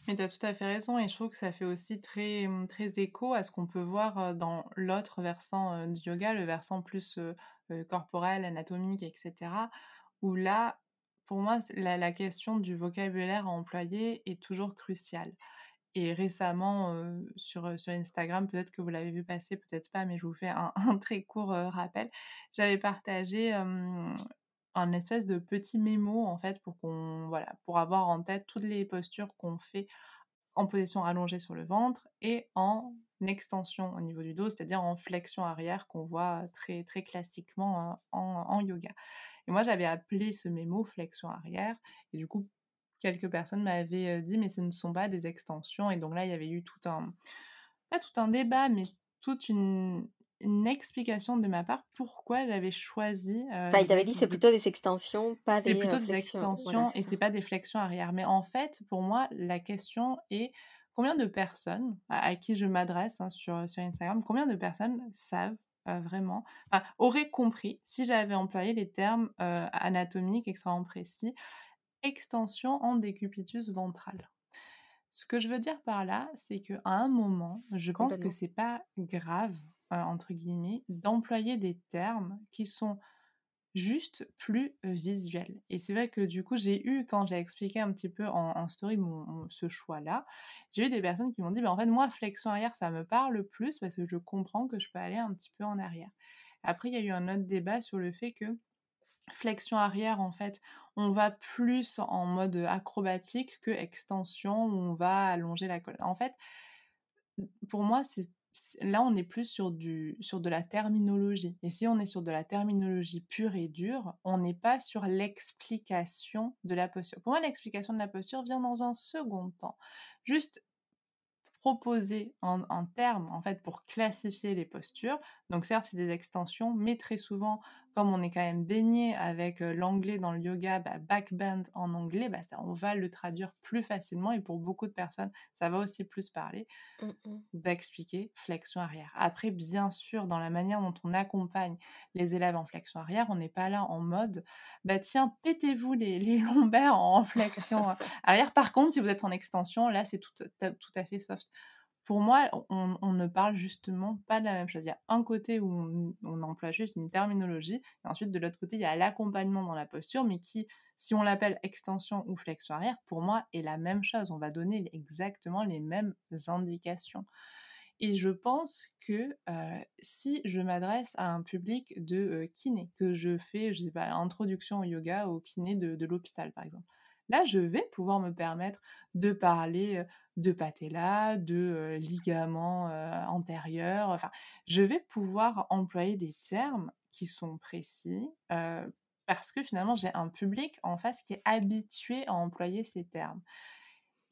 mais tu as tout à fait raison et je trouve que ça fait aussi très, mmh, très écho à ce qu'on peut voir dans l'autre versant du yoga, le versant plus corporel, anatomique, etc. Où là, pour moi, la, question du vocabulaire à employer est toujours cruciale. Et récemment, sur, sur Instagram, peut-être que vous l'avez vu passer, peut-être pas, mais je vous fais un, très court rappel. J'avais partagé un espèce de petit mémo en fait pour qu'on voilà pour avoir en tête toutes les postures qu'on fait en position allongée sur le ventre et en extension au niveau du dos, c'est-à-dire en flexion arrière qu'on voit très très classiquement en, en, yoga. Et moi j'avais appelé ce mémo flexion arrière et du coup quelques personnes m'avaient dit mais ce ne sont pas des extensions et donc là il y avait eu tout un pas tout un débat mais toute une, une explication de ma part pourquoi j'avais choisi. Euh, enfin, ils t'avaient dit c'est plutôt des extensions, pas des. C'est plutôt des extensions et c'est pas des flexions arrière. Mais en fait, pour moi, la question est combien de personnes à, qui je m'adresse hein, sur, sur Instagram, combien de personnes savent vraiment, enfin, auraient compris si j'avais employé les termes anatomiques extrêmement précis, extension en décubitus ventral. Ce que je veux dire par là, c'est qu'à un moment, je pense que c'est pas grave entre guillemets, d'employer des termes qui sont juste plus visuels. Et c'est vrai que du coup, j'ai eu, quand j'ai expliqué un petit peu en, story mon, ce choix-là, j'ai eu des personnes qui m'ont dit, bah, en fait, moi, flexion arrière, ça me parle plus parce que je comprends que je peux aller un petit peu en arrière. Après, il y a eu un autre débat sur le fait que flexion arrière, en fait, on va plus en mode acrobatique que extension où on va allonger la colonne. En fait, pour moi, c'est là, on est plus sur, du, sur de la terminologie. Et si on est sur de la terminologie pure et dure, on n'est pas sur l'explication de la posture. Pour moi, l'explication de la posture vient dans un second temps. Juste proposer en, termes en fait pour classifier les postures. Donc certes c'est des extensions, mais très souvent comme on est quand même baigné avec l'anglais dans le yoga, bah, backbend en anglais, bah, ça, on va le traduire plus facilement et pour beaucoup de personnes ça va aussi plus parler mmh d'expliquer flexion arrière. Après bien sûr dans la manière dont on accompagne les élèves en flexion arrière, on n'est pas là en mode bah tiens pétez-vous les, les lombaires en flexion arrière. Par contre si vous êtes en extension là c'est tout, tout à fait soft pour moi, on, ne parle justement pas de la même chose. Il y a un côté où on, emploie juste une terminologie, et ensuite de l'autre côté, il y a l'accompagnement dans la posture, mais qui, si on l'appelle extension ou flexion arrière, pour moi est la même chose. On va donner exactement les mêmes indications. Et je pense que euh, si je m'adresse à un public de euh, kiné, que je fais, je sais pas, introduction au yoga au kiné de l'hôpital par exemple, Là, je vais pouvoir me permettre de parler de patella, de ligaments antérieurs. Enfin, je vais pouvoir employer des termes qui sont précis parce que finalement, j'ai un public en face qui est habitué à employer ces termes.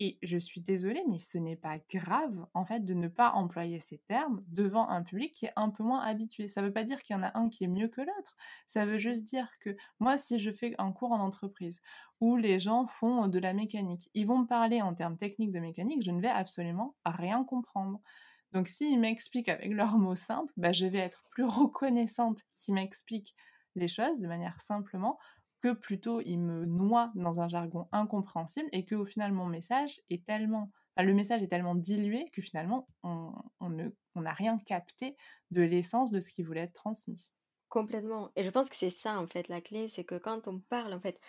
Et je suis désolée, mais ce n'est pas grave, en fait, de ne pas employer ces termes devant un public qui est un peu moins habitué. Ça ne veut pas dire qu'il y en a un qui est mieux que l'autre. Ça veut juste dire que moi, si je fais un cours en entreprise où les gens font de la mécanique, ils vont me parler en termes techniques de mécanique, je ne vais absolument rien comprendre. Donc, s'ils m'expliquent avec leurs mots simples, bah, je vais être plus reconnaissante qu'ils m'expliquent les choses de manière simplement que plutôt il me noie dans un jargon incompréhensible et que au final mon message est tellement le message est tellement dilué que finalement, on n'a rien capté de l'essence de ce qui voulait être transmis. Complètement. Et je pense que c'est ça, en fait, la clé, c'est que quand on parle, en fait,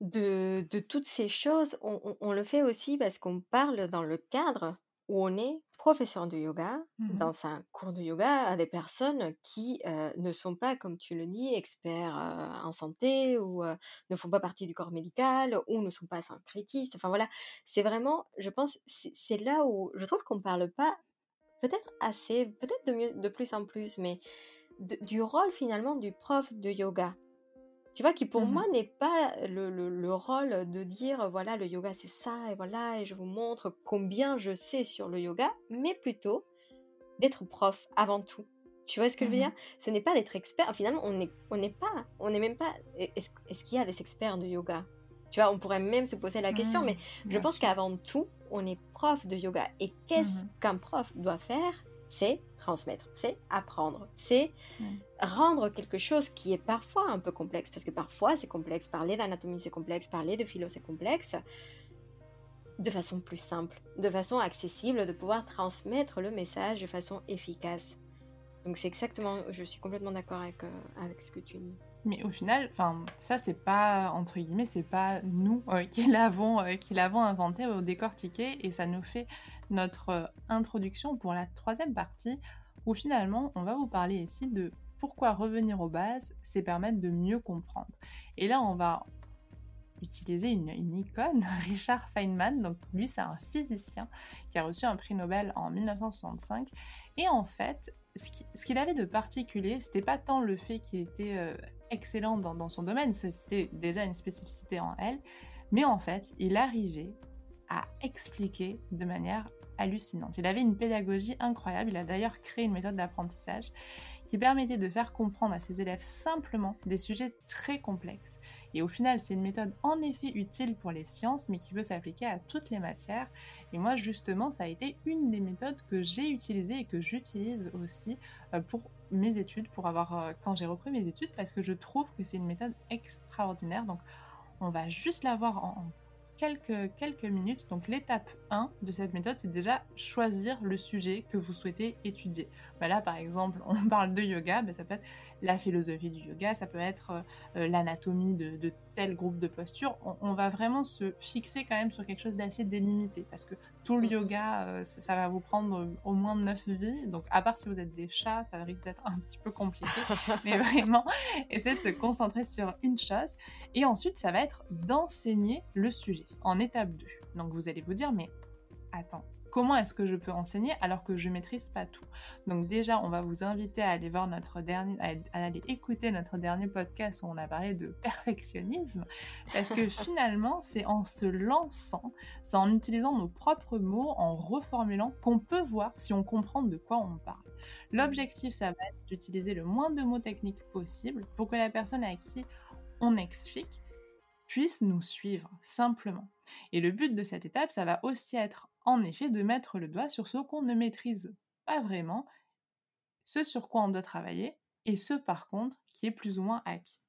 de, toutes ces choses, on le fait aussi parce qu'on parle dans le cadre où on est professeur de yoga, Mmh dans un cours de yoga, à des personnes qui euh, ne sont pas, comme tu le dis, experts euh, en santé ou euh, ne font pas partie du corps médical ou ne sont pas syncrétistes. Enfin voilà, c'est vraiment, je pense, c'est là où je trouve qu'on parle pas peut-être assez, peut-être de mieux, de plus en plus, mais de- du rôle finalement du prof de yoga. Tu vois, qui pour moi Mmh n'est pas le, le- le rôle de dire voilà, le yoga c'est ça, et voilà, et je vous montre combien je sais sur le yoga, mais plutôt d'être prof avant tout. Tu vois ce que je veux dire? Mmh Ce n'est pas d'être expert. Finalement, on n'est on n'est pas, on n'est même pas. Est-ce est-ce qu'il y a des experts de yoga? Tu vois, on pourrait même se poser la question, mais Mmh. je Bien pense qu'avant tout, on est prof de yoga. Et qu'est-ce qu'un prof doit faire C'est transmettre, c'est apprendre, c'est rendre quelque chose qui est parfois un peu complexe, parce que parfois c'est complexe, parler d'anatomie c'est complexe, parler de philo c'est complexe, de façon plus simple, de façon accessible, de pouvoir transmettre le message de façon efficace. Donc c'est exactement, je suis complètement d'accord avec, euh, avec ce que tu dis. Mais au final, enfin, ça c'est pas entre guillemets, c'est pas nous euh, qui l'avons euh, qui l'avons inventé ou décortiqué, et ça nous fait notre euh, introduction pour la troisième partie, où finalement on va vous parler ici de pourquoi revenir aux bases, c'est permettre de mieux comprendre. Et là, on va utiliser une, icône, Richard Feynman. Donc lui, c'est un physicien qui a reçu un prix Nobel en 1965. Et en fait, ce qui- ce qu'il avait de particulier, c'était pas tant le fait qu'il était euh, excellent dans, son domaine, c'était déjà une spécificité en elle, mais en fait, il arrivait à expliquer de manière hallucinante. Il avait une pédagogie incroyable, il a d'ailleurs créé une méthode d'apprentissage qui permettait de faire comprendre à ses élèves simplement des sujets très complexes. Et au final, c'est une méthode en effet utile pour les sciences, mais qui peut s'appliquer à toutes les matières. Et moi, justement, ça a été une des méthodes que j'ai utilisées et que j'utilise aussi euh, pour mes études, pour avoir euh, quand j'ai repris mes études, parce que je trouve que c'est une méthode extraordinaire. Donc, on va juste la voir en, en quelques, quelques minutes. Donc, l'étape 1 de cette méthode, c'est déjà choisir le sujet que vous souhaitez étudier. Bah là, par exemple, on parle de yoga, bah, ça peut être la philosophie du yoga, ça peut être euh, euh, l'anatomie de, de tel groupe de postures. On, on va vraiment se fixer quand même sur quelque chose d'assez délimité parce que tout le Mhm. yoga, euh, ça, ça va vous prendre au moins 9 vies. Donc, à part si vous êtes des chats, ça risque d'être un petit peu compliqué. Mais vraiment, essayez de se concentrer sur une chose. Et ensuite, ça va être d'enseigner le sujet en étape 2. Donc, vous allez vous dire, mais attends, comment est-ce que je peux enseigner alors que je maîtrise pas tout Donc déjà, on va vous inviter à aller voir notre dernier, à, à aller écouter notre dernier podcast où on a parlé de perfectionnisme, parce que finalement, c'est en se lançant, c'est en utilisant nos propres mots, en reformulant, qu'on peut voir si on comprend de quoi on parle. L'objectif, ça va être d'utiliser le moins de mots techniques possible pour que la personne à qui on explique puisse nous suivre simplement. Et le but de cette étape, ça va aussi être en effet de mettre le doigt sur ce qu'on ne maîtrise pas vraiment, ce sur quoi on doit travailler, et ce par contre qui est plus ou moins acquis.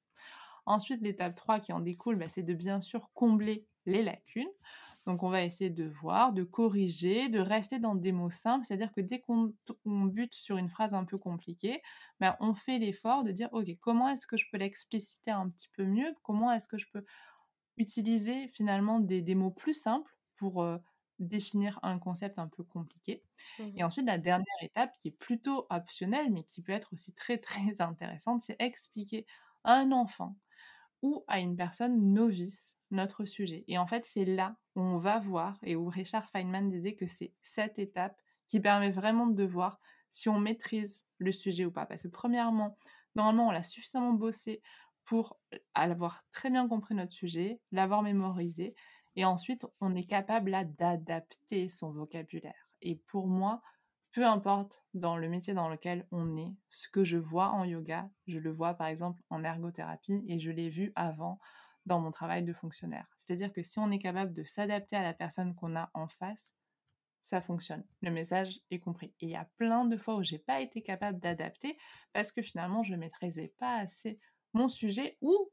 Ensuite, l'étape 3 qui en découle, bah, c'est de bien sûr combler les lacunes. Donc on va essayer de voir, de corriger, de rester dans des mots simples, c'est-à-dire que dès qu'on on bute sur une phrase un peu compliquée, bah, on fait l'effort de dire, ok, comment est-ce que je peux l'expliciter un petit peu mieux? Comment est-ce que je peux utiliser finalement des, des mots plus simples pour euh, définir un concept un peu compliqué. Mhm. Et ensuite, la dernière étape qui est plutôt optionnelle, mais qui peut être aussi très très intéressante, c'est expliquer à un enfant ou à une personne novice notre sujet. Et en fait, c'est là où on va voir, et où Richard Feynman disait que c'est cette étape qui permet vraiment de voir si on maîtrise le sujet ou pas. Parce que premièrement, normalement, on l'a suffisamment bossé pour avoir très bien compris notre sujet, l'avoir mémorisé, et ensuite, on est capable d'adapter son vocabulaire. Et pour moi, peu importe dans le métier dans lequel on est, ce que je vois en yoga, je le vois par exemple en ergothérapie et je l'ai vu avant dans mon travail de fonctionnaire. C'est-à-dire que si on est capable de s'adapter à la personne qu'on a en face, ça fonctionne. Le message est compris. Et il y a plein de fois où j'ai pas été capable d'adapter parce que finalement je maîtrisais pas assez mon sujet ou,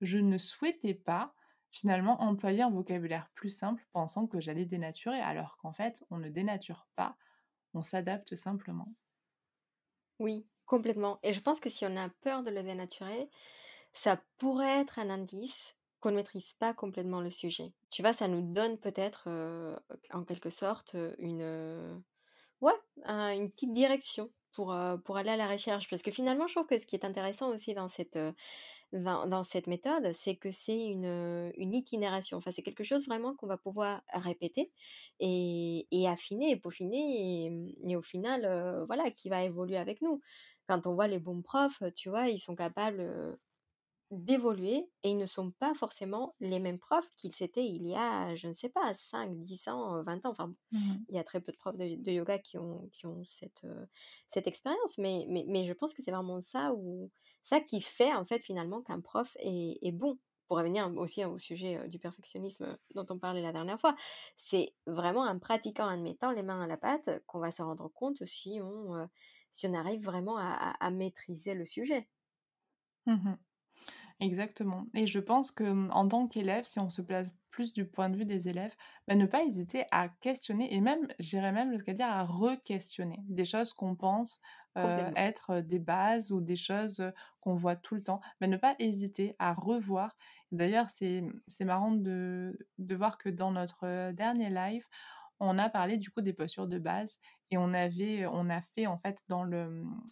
je ne souhaitais pas finalement employer un vocabulaire plus simple pensant que j'allais dénaturer, alors qu'en fait, on ne dénature pas, on s'adapte simplement. Oui, complètement. Et je pense que si on a peur de le dénaturer, ça pourrait être un indice qu'on ne maîtrise pas complètement le sujet. Tu vois, ça nous donne peut-être, euh, en quelque sorte, une, une petite direction pour, pour aller à la recherche. Parce que finalement, je trouve que ce qui est intéressant aussi dans cette, dans, cette méthode, c'est que c'est une, une itinération. Enfin, c'est quelque chose vraiment qu'on va pouvoir répéter et, et affiner et peaufiner et, au final, voilà, qui va évoluer avec nous. Quand on voit les bons profs, tu vois, ils sont capables d'évoluer et ils ne sont pas forcément les mêmes profs qu'ils étaient il y a, je ne sais pas, 5, 10 ans, 20 ans. Enfin, mmh il y a très peu de profs de, yoga qui ont, qui ont cette, cette expérience, mais, mais, mais, je pense que c'est vraiment ça, ça qui fait en fait finalement qu'un prof est, est, bon. Pour revenir aussi au sujet du perfectionnisme dont on parlait la dernière fois, c'est vraiment en pratiquant, en mettant les mains à la pâte qu'on va se rendre compte si on, si on arrive vraiment à, à, maîtriser le sujet. Mmh Exactement. Et je pense que mmh, en tant qu'élève, si on se place plus du point de vue des élèves, bah, ne pas hésiter à questionner et même, j'irais même jusqu'à dire à re-questionner des choses qu'on pense être des bases ou des choses qu'on voit tout le temps. Mais bah, ne pas hésiter à revoir. D'ailleurs, c'est mmh, marrant de, de voir que dans notre dernier live, on a parlé du coup des postures de base et on avait, on a fait en fait dans le, mmh,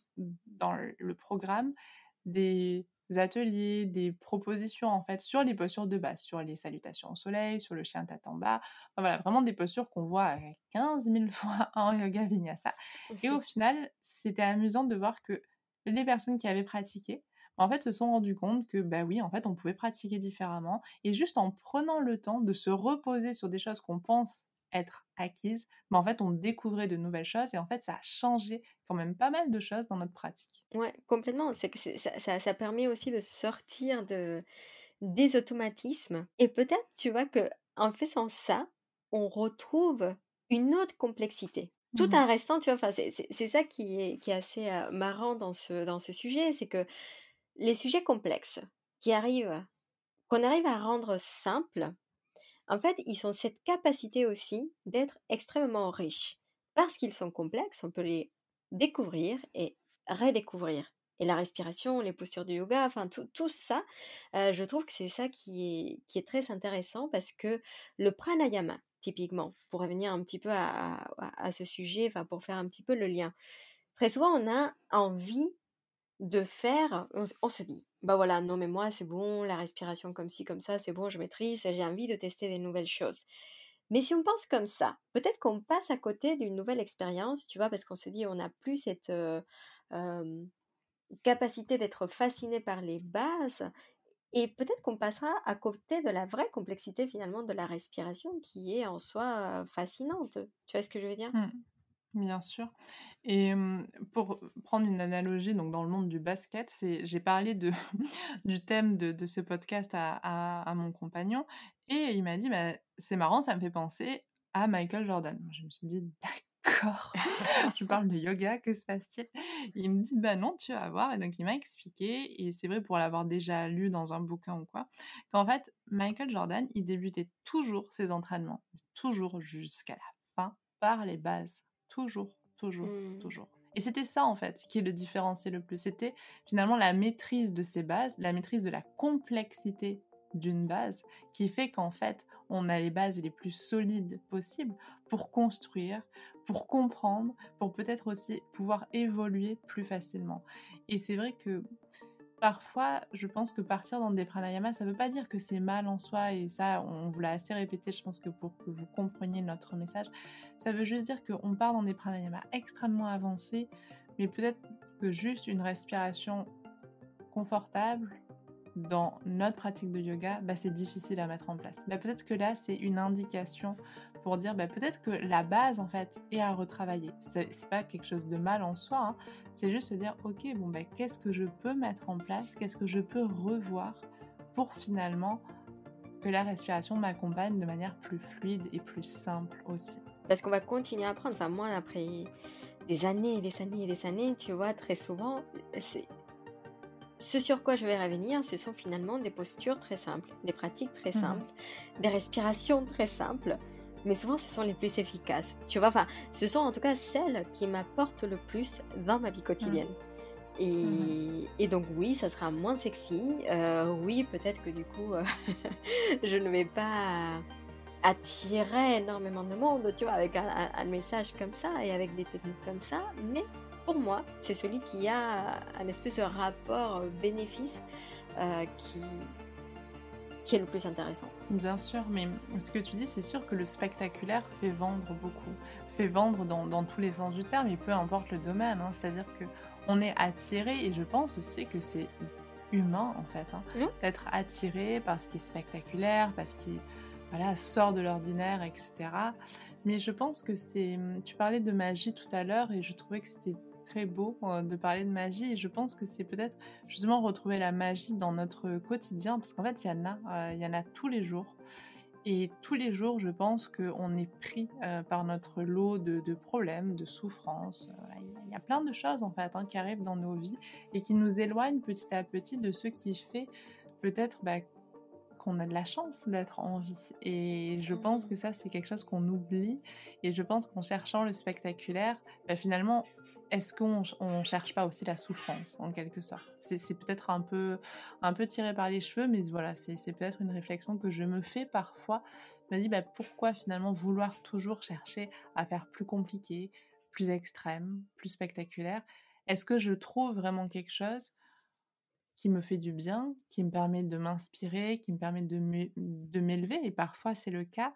dans le programme des ateliers, des propositions en fait sur les postures de base, sur les salutations au soleil, sur le chien tête en bas. voilà, vraiment des postures qu'on voit 15 000 fois en yoga vinyasa. Et au final, c'était amusant de voir que les personnes qui avaient pratiqué, en fait, se sont rendues compte que, bah oui, en fait, on pouvait pratiquer différemment. Et juste en prenant le temps de se reposer sur des choses qu'on pense être acquises, mais en fait, on découvrait de nouvelles choses et en fait, ça a changé quand même pas mal de choses dans notre pratique. Ouais, complètement. C'est que ça, ça, permet aussi de sortir de, des automatismes et peut-être, tu vois, que en faisant ça, on retrouve une autre complexité. Tout mmh en restant, tu vois, enfin, c'est ça qui est, qui est assez marrant dans ce, dans ce sujet, c'est que les sujets complexes qui arrivent, qu'on arrive à rendre simples, en fait, ils ont cette capacité aussi d'être extrêmement riches. Parce qu'ils sont complexes, on peut les découvrir et redécouvrir. Et la respiration, les postures du yoga, enfin tout, ça, je trouve que c'est ça qui est, très intéressant parce que le pranayama, typiquement, pour revenir un petit peu à, à ce sujet, enfin pour faire un petit peu le lien, très souvent on a envie de faire, on, se dit, bah voilà, non mais moi c'est bon, la respiration comme ci, comme ça, c'est bon, je maîtrise, j'ai envie de tester des nouvelles choses. Mais si on pense comme ça, peut-être qu'on passe à côté d'une nouvelle expérience, tu vois, parce qu'on se dit, on n'a plus cette capacité d'être fasciné par les bases, et peut-être qu'on passera à côté de la vraie complexité finalement de la respiration qui est en soi fascinante. Tu vois ce que je veux dire? Mmh. Bien sûr. Et pour prendre une analogie, donc dans le monde du basket, c'est j'ai parlé de du thème de, ce podcast à, à, mon compagnon et il m'a dit bah, c'est marrant, ça me fait penser à Michael Jordan. Je me suis dit d'accord, je parle de yoga, que se passe-t-il? Il me dit bah non, tu vas voir. Et donc il m'a expliqué et c'est vrai pour l'avoir déjà lu dans un bouquin ou quoi, qu'en fait Michael Jordan, il débutait toujours ses entraînements, toujours jusqu'à la fin par les bases Toujours, toujours, mmh. toujours. Et c'était ça, en fait, qui le différenciait le plus. C'était finalement la maîtrise de ces bases, la maîtrise de la complexité d'une base, qui fait qu'en fait, on a les bases les plus solides possibles pour construire, pour comprendre, pour peut-être aussi pouvoir évoluer plus facilement. Et c'est vrai que parfois, je pense que partir dans des pranayamas, ça ne veut pas dire que c'est mal en soi, et ça, on vous l'a assez répété, je pense que pour que vous compreniez notre message, ça veut juste dire qu'on part dans des pranayamas extrêmement avancés, mais peut-être que juste une respiration confortable dans notre pratique de yoga, bah, c'est difficile à mettre en place. Bah, peut-être que là, c'est une indication pour dire bah, peut-être que la base en fait est à retravailler. C'est pas quelque chose de mal en soi, hein. c'est juste se dire ok bon bah, qu'est-ce que je peux mettre en place, qu'est-ce que je peux revoir pour finalement que la respiration m'accompagne de manière plus fluide et plus simple aussi. Parce qu'on va continuer à apprendre. Enfin moi après des années et des années et des années, tu vois très souvent c'est ce sur quoi je vais revenir, ce sont finalement des postures très simples, des pratiques très mmh simples, des respirations très simples, mais souvent ce sont les plus efficaces. Tu vois, enfin, ce sont en tout cas celles qui m'apportent le plus dans ma vie quotidienne. Mmh. Et, et, donc oui, ça sera moins sexy. Euh, oui, peut-être que du coup, euh, je ne vais pas attirer énormément de monde, tu vois, avec un, un, message comme ça et avec des techniques comme ça. Mais pour moi, c'est celui qui a un espèce de rapport bénéfice euh, qui, qui est le plus intéressant. Bien sûr, mais ce que tu dis, c'est sûr que le spectaculaire fait vendre beaucoup, fait vendre dans, dans tous les sens du terme, et peu importe le domaine. Hein. C'est-à-dire que on est attiré, et je pense aussi que c'est humain en fait, hein, mmh. d'être attiré par ce qui est spectaculaire, parce qu'il voilà, sort de l'ordinaire, etc. Mais je pense que c'est. Tu parlais de magie tout à l'heure, et je trouvais que c'était très beau euh, de parler de magie et je pense que c'est peut-être justement retrouver la magie dans notre quotidien parce qu'en fait il y en a, euh, il y en a tous les jours et tous les jours je pense qu'on est pris euh, par notre lot de, problèmes, de souffrances. il y a plein de choses en fait hein, qui arrivent dans nos vies et qui nous éloignent petit à petit de ce qui fait peut-être bah, qu'on a de la chance d'être en vie. Et je pense que ça, c'est quelque chose qu'on oublie. Et je pense qu'en cherchant le spectaculaire, bah, finalement, est-ce qu'on ne cherche pas aussi la souffrance en quelque sorte? C'est peut-être un peu, un peu tiré par les cheveux, mais voilà, c'est peut-être une réflexion que je me fais parfois. Je me dis bah, pourquoi finalement vouloir toujours chercher à faire plus compliqué, plus extrême, plus spectaculaire? Est-ce que je trouve vraiment quelque chose qui me fait du bien, qui me permet de m'inspirer, qui me permet de m'élever? Et parfois c'est le cas,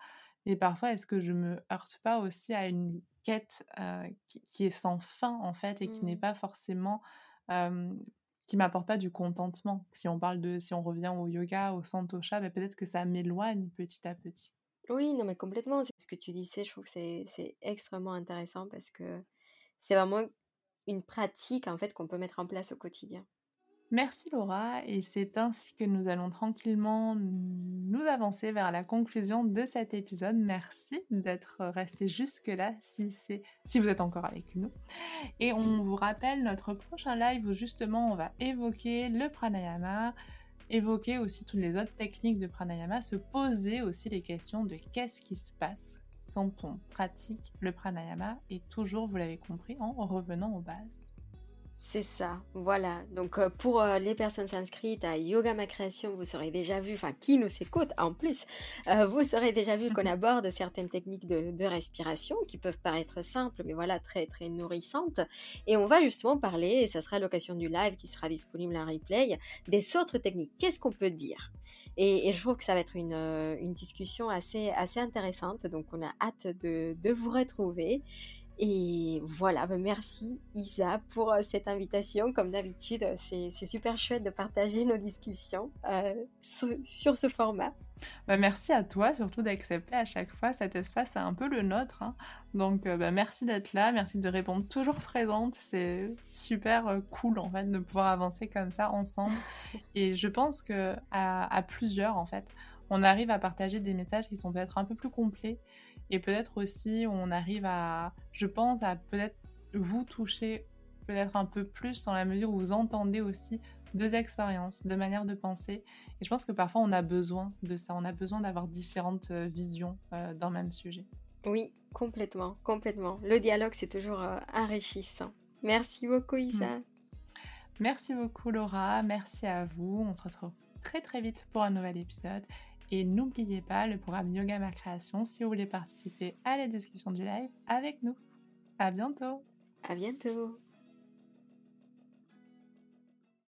mais parfois est-ce que je me heurte pas aussi à une quête qui, est sans fin en fait et qui n'est mmh. pas forcément qui m'apporte pas du contentement. Si on parle de, si on revient au yoga, au santosha, bah, peut-être que ça m'éloigne petit à petit. Oui, non, mais complètement. C'est ce que tu disais. Je trouve que c'est extrêmement intéressant parce que c'est vraiment une pratique en fait qu'on peut mettre en place au quotidien. Merci Laura, et c'est ainsi que nous allons tranquillement nous avancer vers la conclusion de cet épisode. Merci d'être resté jusque-là si, si vous êtes encore avec nous. Et on vous rappelle notre prochain live où justement on va évoquer le pranayama, évoquer aussi toutes les autres techniques de pranayama, se poser aussi les questions de qu'est-ce qui se passe quand on pratique le pranayama et toujours, vous l'avez compris, en revenant aux bases. C'est ça, voilà. Donc euh, pour euh, les personnes inscrites à Yoga Ma Création, vous aurez déjà vu, enfin qui nous écoute en plus, euh, vous aurez déjà vu qu'on aborde certaines techniques de, respiration qui peuvent paraître simples, mais voilà, très très nourrissantes. Et on va justement parler, et ça sera l'occasion du live qui sera disponible en replay, des autres techniques. Qu'est-ce qu'on peut dire? Et, je trouve que ça va être une, discussion assez, assez intéressante, donc on a hâte de, de vous retrouver. Et voilà, bah, merci Isa pour euh, cette invitation. Comme d'habitude, c'est super chouette de partager nos discussions euh, sur, ce format. Bah, merci à toi surtout d'accepter à chaque fois cet espace, c'est un peu le nôtre. Hein. Donc euh, bah, merci d'être là, merci de répondre toujours présente. C'est super cool en fait de pouvoir avancer comme ça ensemble. Et je pense que à, à plusieurs en fait, on arrive à partager des messages qui sont peut-être un peu plus complets et peut-être aussi, on arrive à, je pense, à peut-être vous toucher peut-être un peu plus dans la mesure où vous entendez aussi deux expériences, deux manières de penser. Et je pense que parfois, on a besoin de ça. On a besoin d'avoir différentes euh, visions euh, le même sujet. Oui, complètement, complètement. Le dialogue, c'est toujours euh, enrichissant. Merci beaucoup, Isa. Mm. Merci beaucoup, Laura. Merci à vous. On se retrouve très très vite pour un nouvel épisode. Et n'oubliez pas le programme Yoga Ma Création si vous voulez participer à la discussion du live avec nous. À bientôt. À bientôt.